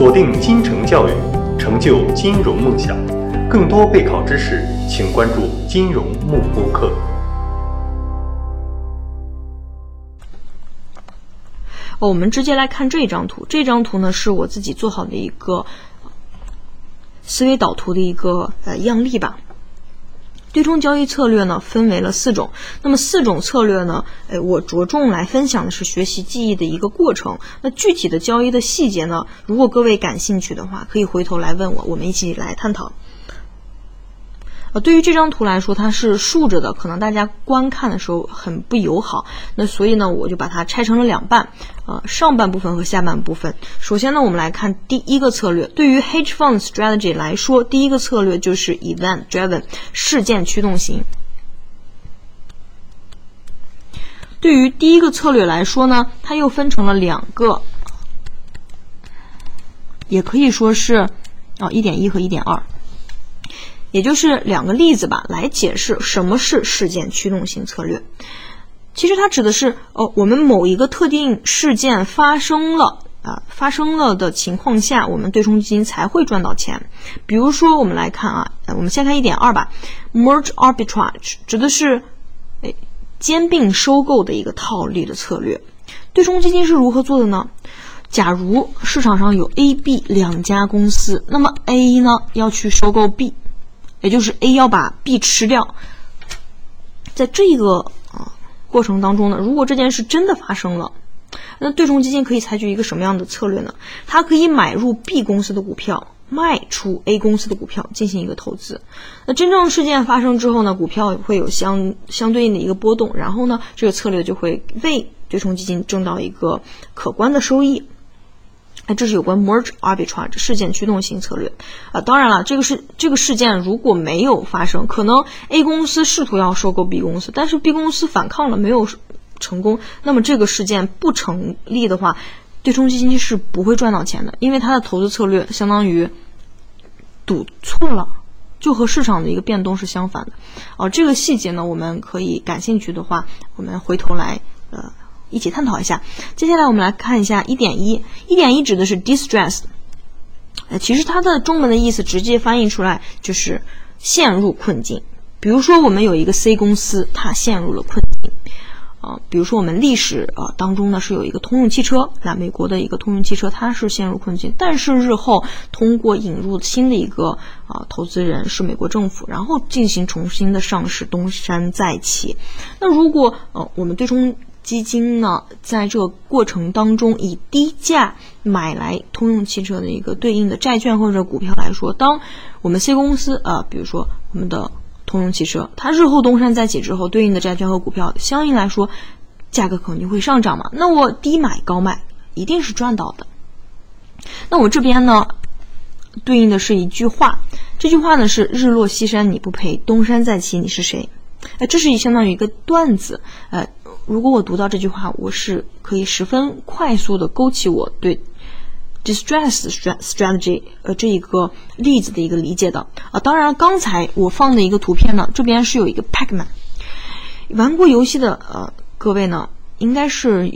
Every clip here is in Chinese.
锁定金城教育，成就金融梦想。更多备考知识，请关注金融慕播课。我们直接来看这张图。这张图呢，是我自己做好的一个思维导图的一个呃样例吧。对冲交易策略呢，分为了四种。那么四种策略呢，哎，我着重来分享的是学习记忆的一个过程。那具体的交易的细节呢，如果各位感兴趣的话，可以回头来问我，我们一起来探讨。呃，对于这张图来说，它是竖着的，可能大家观看的时候很不友好。那所以呢，我就把它拆成了两半，呃，上半部分和下半部分。首先呢，我们来看第一个策略。对于 hedge fund strategy 来说，第一个策略就是 event driven 事件驱动型。对于第一个策略来说呢，它又分成了两个，也可以说是啊一点一和一点二。也就是两个例子吧，来解释什么是事件驱动型策略。其实它指的是哦，我们某一个特定事件发生了啊，发生了的情况下，我们对冲基金才会赚到钱。比如说，我们来看啊，我们先看一点二吧，merge arbitrage 指的是哎兼并收购的一个套利的策略。对冲基金是如何做的呢？假如市场上有 A、B 两家公司，那么 A 呢要去收购 B。也就是 A 要把 B 吃掉，在这个啊过程当中呢，如果这件事真的发生了，那对冲基金可以采取一个什么样的策略呢？它可以买入 B 公司的股票，卖出 A 公司的股票，进行一个投资。那真正事件发生之后呢，股票会有相相对应的一个波动，然后呢，这个策略就会为对冲基金挣到一个可观的收益。哎，这是有关 merge arbitrage 事件驱动型策略啊。当然了，这个是这个事件如果没有发生，可能 A 公司试图要收购 B 公司，但是 B 公司反抗了，没有成功，那么这个事件不成立的话，对冲基金是不会赚到钱的，因为它的投资策略相当于赌错了，就和市场的一个变动是相反的。哦，这个细节呢，我们可以感兴趣的话，我们回头来呃。一起探讨一下。接下来我们来看一下一点一，一点一指的是 distress，呃，其实它的中文的意思直接翻译出来就是陷入困境。比如说，我们有一个 C 公司，它陷入了困境，啊，比如说我们历史啊当中呢是有一个通用汽车，那美国的一个通用汽车它是陷入困境，但是日后通过引入新的一个啊投资人是美国政府，然后进行重新的上市，东山再起。那如果呃我们对冲基金呢，在这个过程当中，以低价买来通用汽车的一个对应的债券或者股票来说，当我们 C 公司啊，比如说我们的通用汽车，它日后东山再起之后，对应的债券和股票相应来说，价格肯定会上涨嘛。那我低买高卖，一定是赚到的。那我这边呢，对应的是一句话，这句话呢是“日落西山你不陪，东山再起你是谁”。哎，这是相当于一个段子，呃。如果我读到这句话，我是可以十分快速的勾起我对 distress strategy 呃这一个例子的一个理解的啊。当然，刚才我放的一个图片呢，这边是有一个 Pacman，玩过游戏的呃各位呢，应该是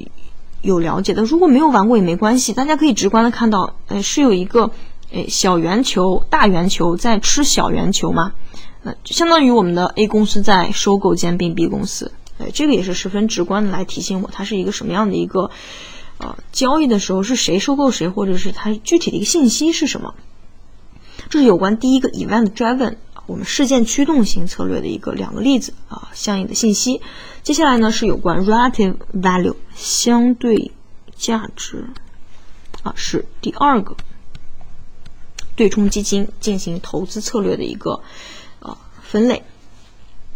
有了解的。如果没有玩过也没关系，大家可以直观的看到，呃，是有一个诶小圆球、大圆球在吃小圆球嘛，那相当于我们的 A 公司在收购兼并 B 公司。这个也是十分直观的来提醒我，它是一个什么样的一个，呃，交易的时候是谁收购谁，或者是它具体的一个信息是什么？这是有关第一个 event driven 我们事件驱动型策略的一个两个例子啊，相应的信息。接下来呢是有关 relative value 相对价值啊，是第二个对冲基金进行投资策略的一个呃分类，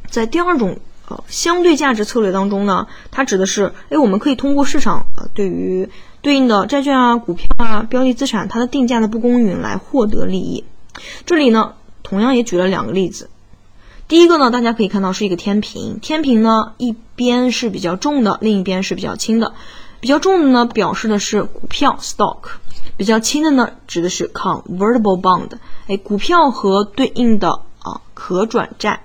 在第二种。呃，相对价值策略当中呢，它指的是，哎，我们可以通过市场呃对于对应的债券啊、股票啊、标的资产它的定价的不公允来获得利益。这里呢，同样也举了两个例子。第一个呢，大家可以看到是一个天平，天平呢一边是比较重的，另一边是比较轻的。比较重的呢，表示的是股票 stock；比较轻的呢，指的是 convertible bond。哎，股票和对应的啊可转债。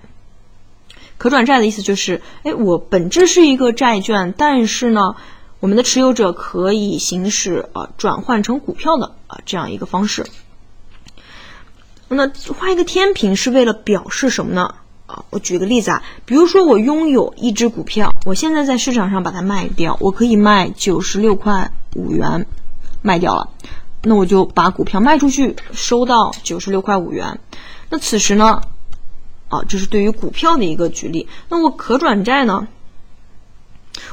可转债的意思就是，哎，我本质是一个债券，但是呢，我们的持有者可以行使啊转换成股票的啊这样一个方式。那画一个天平是为了表示什么呢？啊，我举个例子啊，比如说我拥有一只股票，我现在在市场上把它卖掉，我可以卖九十六块五元，卖掉了，那我就把股票卖出去，收到九十六块五元。那此时呢，啊，这是对于股票的一个举例。那我可转债呢，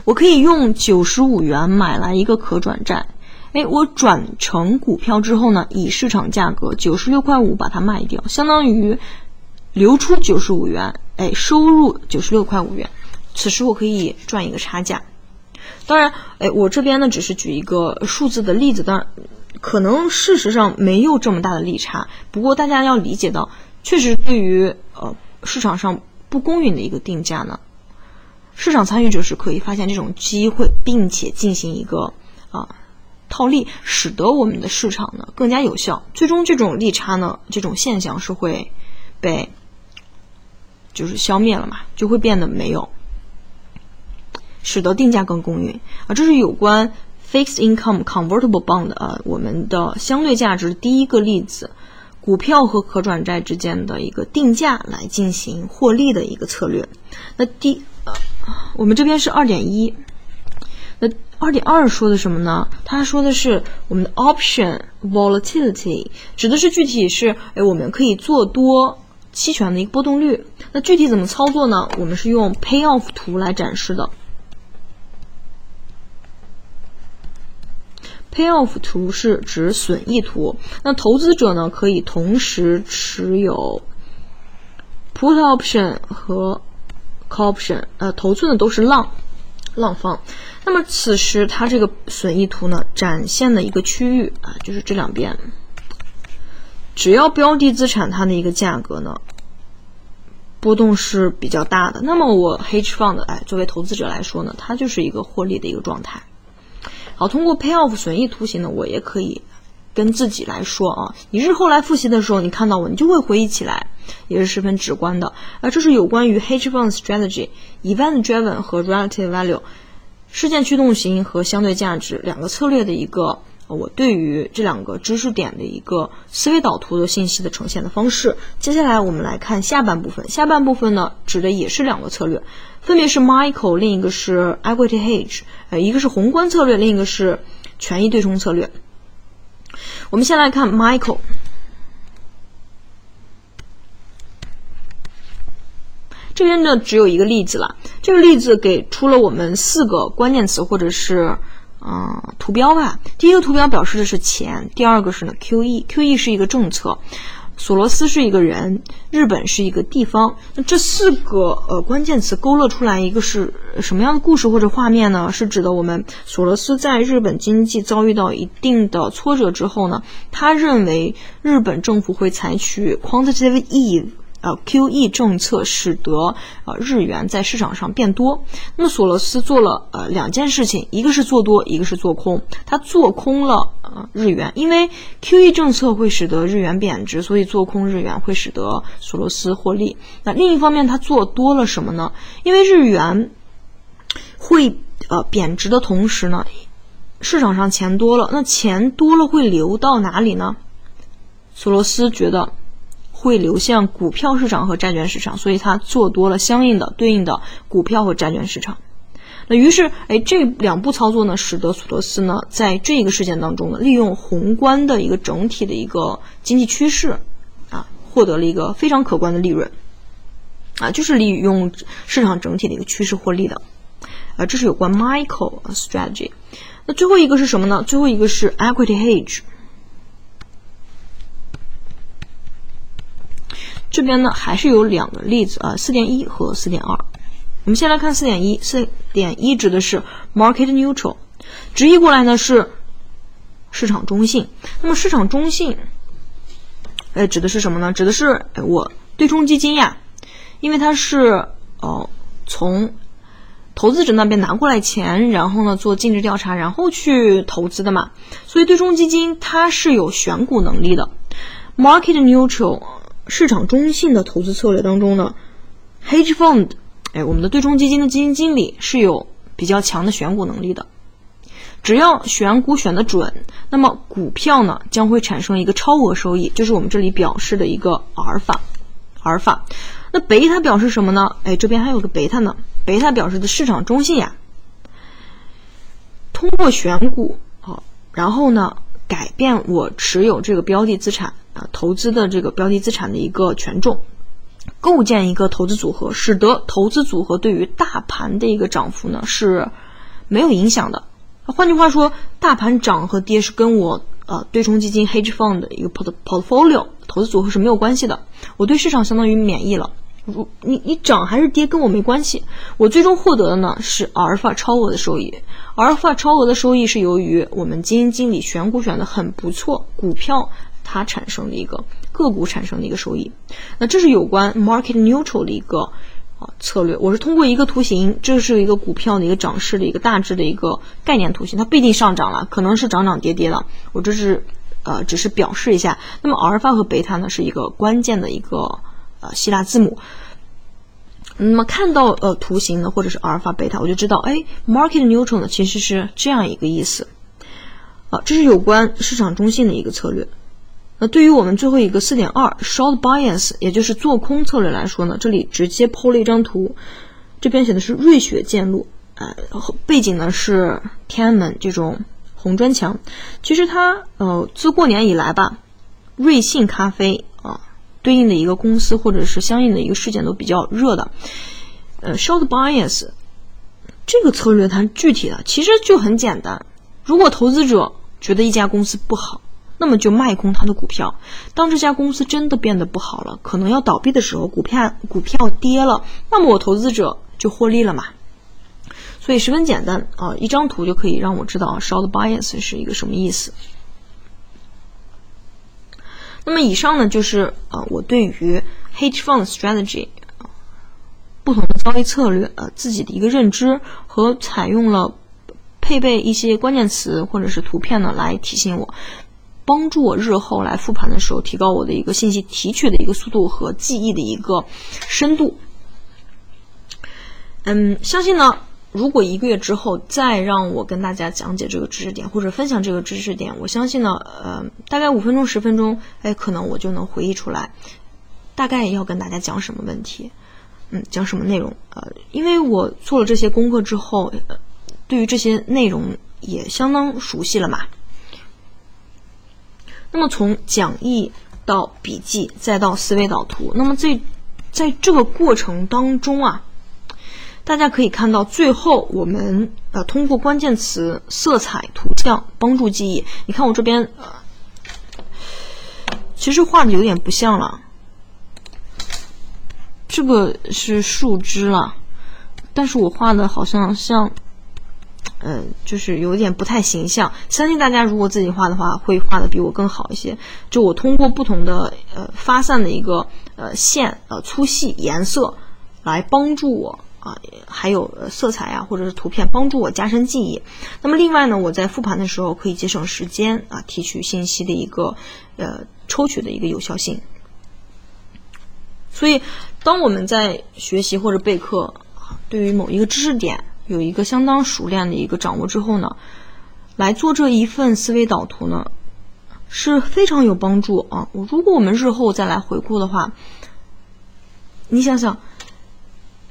我可以用九十五元买来一个可转债。哎，我转成股票之后呢，以市场价格九十六块五把它卖掉，相当于流出九十五元，哎，收入九十六块五元。此时我可以赚一个差价。当然，哎，我这边呢只是举一个数字的例子，当然可能事实上没有这么大的利差。不过大家要理解到，确实对于呃市场上不公允的一个定价呢，市场参与者是可以发现这种机会，并且进行一个啊。套利使得我们的市场呢更加有效，最终这种利差呢这种现象是会被就是消灭了嘛，就会变得没有，使得定价更公允啊。这是有关 fixed income convertible bond 啊我们的相对价值第一个例子，股票和可转债之间的一个定价来进行获利的一个策略。那第呃我们这边是二点一。那二点二说的什么呢？它说的是我们的 option volatility，指的是具体是哎，我们可以做多期权的一个波动率。那具体怎么操作呢？我们是用 payoff 图来展示的。Payoff 图是指损益图。那投资者呢，可以同时持有 put option 和 call option，呃，头寸的都是浪。浪方，那么此时它这个损益图呢，展现的一个区域啊，就是这两边，只要标的资产它的一个价格呢，波动是比较大的，那么我 hedge fund 哎，作为投资者来说呢，它就是一个获利的一个状态。好，通过 payoff 损益图形呢，我也可以跟自己来说啊，你日后来复习的时候，你看到我，你就会回忆起来。也是十分直观的，而这是有关于 hedge fund strategy、event driven 和 relative value 事件驱动型和相对价值两个策略的一个我对于这两个知识点的一个思维导图的信息的呈现的方式。接下来我们来看下半部分，下半部分呢指的也是两个策略，分别是 Michael，另一个是 equity hedge，呃，一个是宏观策略，另一个是权益对冲策略。我们先来看 Michael。这边呢只有一个例子了，这个例子给出了我们四个关键词或者是啊图标吧。第一个图标表示的是钱，第二个是呢 QE，QE 是一个政策，索罗斯是一个人，日本是一个地方。那这四个呃关键词勾勒出来一个是什么样的故事或者画面呢？是指的我们索罗斯在日本经济遭遇到一定的挫折之后呢，他认为日本政府会采取 quantitative ease。呃，QE 政策使得呃日元在市场上变多。那么索罗斯做了呃两件事情，一个是做多，一个是做空。他做空了呃日元，因为 QE 政策会使得日元贬值，所以做空日元会使得索罗斯获利。那另一方面，他做多了什么呢？因为日元会呃贬值的同时呢，市场上钱多了，那钱多了会流到哪里呢？索罗斯觉得。会流向股票市场和债券市场，所以它做多了相应的对应的股票和债券市场。那于是，哎，这两步操作呢，使得索罗斯呢在这个事件当中呢，利用宏观的一个整体的一个经济趋势，啊，获得了一个非常可观的利润，啊，就是利用市场整体的一个趋势获利的。啊，这是有关 Michael strategy。那最后一个是什么呢？最后一个是 equity hedge。这边呢还是有两个例子啊，四点一和四点二。我们先来看四点一，四点一指的是 market neutral，直译过来呢是市场中性。那么市场中性，呃，指的是什么呢？指的是我对冲基金呀，因为它是哦从投资者那边拿过来钱，然后呢做尽职调查，然后去投资的嘛，所以对冲基金它是有选股能力的。market neutral。市场中性的投资策略当中呢，hedge fund，哎，我们的对冲基金的基金经理是有比较强的选股能力的。只要选股选的准，那么股票呢将会产生一个超额收益，就是我们这里表示的一个阿尔法。阿尔法，那贝塔表示什么呢？哎，这边还有个贝塔呢。贝塔表示的市场中性呀。通过选股啊，然后呢改变我持有这个标的资产啊，投资的这个标的资产的一个权重，构建一个投资组合，使得投资组合对于大盘的一个涨幅呢是没有影响的。换句话说，大盘涨和跌是跟我呃对冲基金 hedge fund 的一个 port portfolio 投资组合是没有关系的。我对市场相当于免疫了。如你你涨还是跌跟我没关系，我最终获得的呢是阿尔法超额的收益。阿尔法超额的收益是由于我们基金经理选股选的很不错，股票它产生的一个个股产生的一个收益。那这是有关 market neutral 的一个啊策略。我是通过一个图形，这是一个股票的一个涨势的一个大致的一个概念图形，它不一定上涨了，可能是涨涨跌跌的。我这是呃只是表示一下。那么阿尔法和贝塔呢是一个关键的一个。呃，希腊字母。那么看到呃图形呢，或者是阿尔法、贝塔，我就知道，哎，market neutral 呢其实是这样一个意思。啊，这是有关市场中性的一个策略。那对于我们最后一个四点二 short bias，也就是做空策略来说呢，这里直接抛了一张图，这边写的是瑞雪见鹿，呃，背景呢是天安门这种红砖墙。其实它呃自过年以来吧，瑞幸咖啡啊。对应的一个公司或者是相应的一个事件都比较热的，呃，short bias 这个策略它具体的其实就很简单。如果投资者觉得一家公司不好，那么就卖空它的股票。当这家公司真的变得不好了，可能要倒闭的时候，股票股票跌了，那么我投资者就获利了嘛。所以十分简单啊，一张图就可以让我知道 short bias 是一个什么意思。那么以上呢，就是呃我对于 hedge fund strategy 不同的交易策略呃自己的一个认知和采用了配备一些关键词或者是图片呢来提醒我，帮助我日后来复盘的时候提高我的一个信息提取的一个速度和记忆的一个深度。嗯，相信呢。如果一个月之后再让我跟大家讲解这个知识点或者分享这个知识点，我相信呢，呃，大概五分钟十分钟，哎，可能我就能回忆出来，大概要跟大家讲什么问题，嗯，讲什么内容，呃，因为我做了这些功课之后，对于这些内容也相当熟悉了嘛。那么从讲义到笔记再到思维导图，那么在在这个过程当中啊。大家可以看到，最后我们呃通过关键词、色彩、图像帮助记忆。你看我这边呃，其实画的有点不像了，这个是树枝了，但是我画的好像像，嗯，就是有点不太形象。相信大家如果自己画的话，会画的比我更好一些。就我通过不同的呃发散的一个呃线呃粗细颜色来帮助我。啊，还有色彩啊，或者是图片，帮助我加深记忆。那么另外呢，我在复盘的时候可以节省时间啊，提取信息的一个呃抽取的一个有效性。所以，当我们在学习或者备课，对于某一个知识点有一个相当熟练的一个掌握之后呢，来做这一份思维导图呢，是非常有帮助啊。我如果我们日后再来回顾的话，你想想。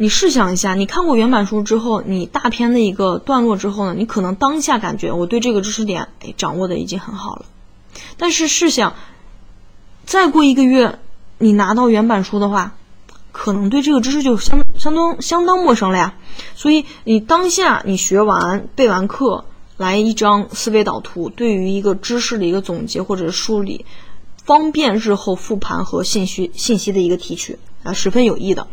你试想一下，你看过原版书之后，你大篇的一个段落之后呢，你可能当下感觉我对这个知识点哎掌握的已经很好了。但是试想，再过一个月，你拿到原版书的话，可能对这个知识就相相当相当陌生了呀。所以你当下你学完背完课，来一张思维导图，对于一个知识的一个总结或者梳理，方便日后复盘和信息信息的一个提取啊，十分有益的。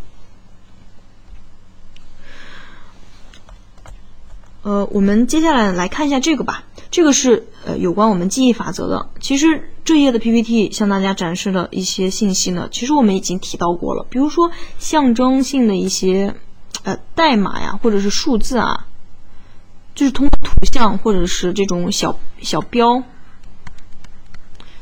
呃，我们接下来来看一下这个吧。这个是呃有关我们记忆法则的。其实这页的 PPT 向大家展示了一些信息呢。其实我们已经提到过了，比如说象征性的一些呃代码呀，或者是数字啊，就是通过图像或者是这种小小标、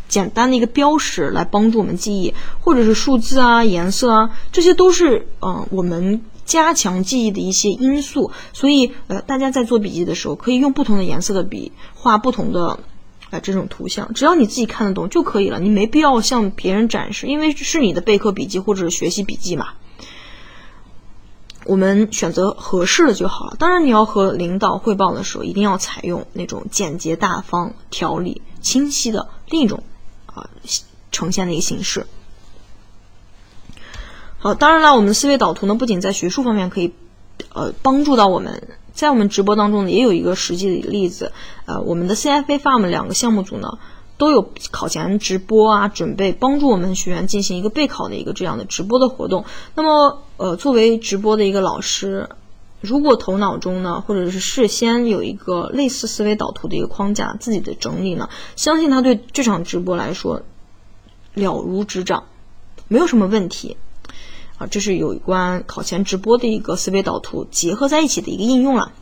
简单的一个标识来帮助我们记忆，或者是数字啊、颜色啊，这些都是嗯我们加强记忆的一些因素。所以，呃，大家在做笔记的时候，可以用不同的颜色的笔画不同的。这种图像，只要你自己看得懂就可以了，你没必要向别人展示，因为是你的备课笔记或者学习笔记嘛。我们选择合适的就好了。当然，你要和领导汇报的时候，一定要采用那种简洁大方、条理清晰的另一种啊呈现的一个形式。好，当然了，我们的思维导图呢，不仅在学术方面可以呃帮助到我们。在我们直播当中呢，也有一个实际的例子，呃，我们的 CFA Farm 两个项目组呢，都有考前直播啊，准备帮助我们学员进行一个备考的一个这样的直播的活动。那么，呃，作为直播的一个老师，如果头脑中呢，或者是事先有一个类似思维导图的一个框架，自己的整理呢，相信他对这场直播来说了如指掌，没有什么问题。啊，这是有关考前直播的一个思维导图结合在一起的一个应用了。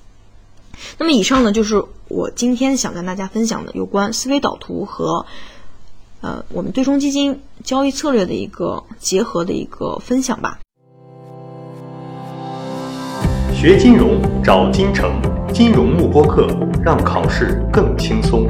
那么以上呢，就是我今天想跟大家分享的有关思维导图和呃我们对冲基金交易策略的一个结合的一个分享吧。学金融找金城，金融慕播课，让考试更轻松。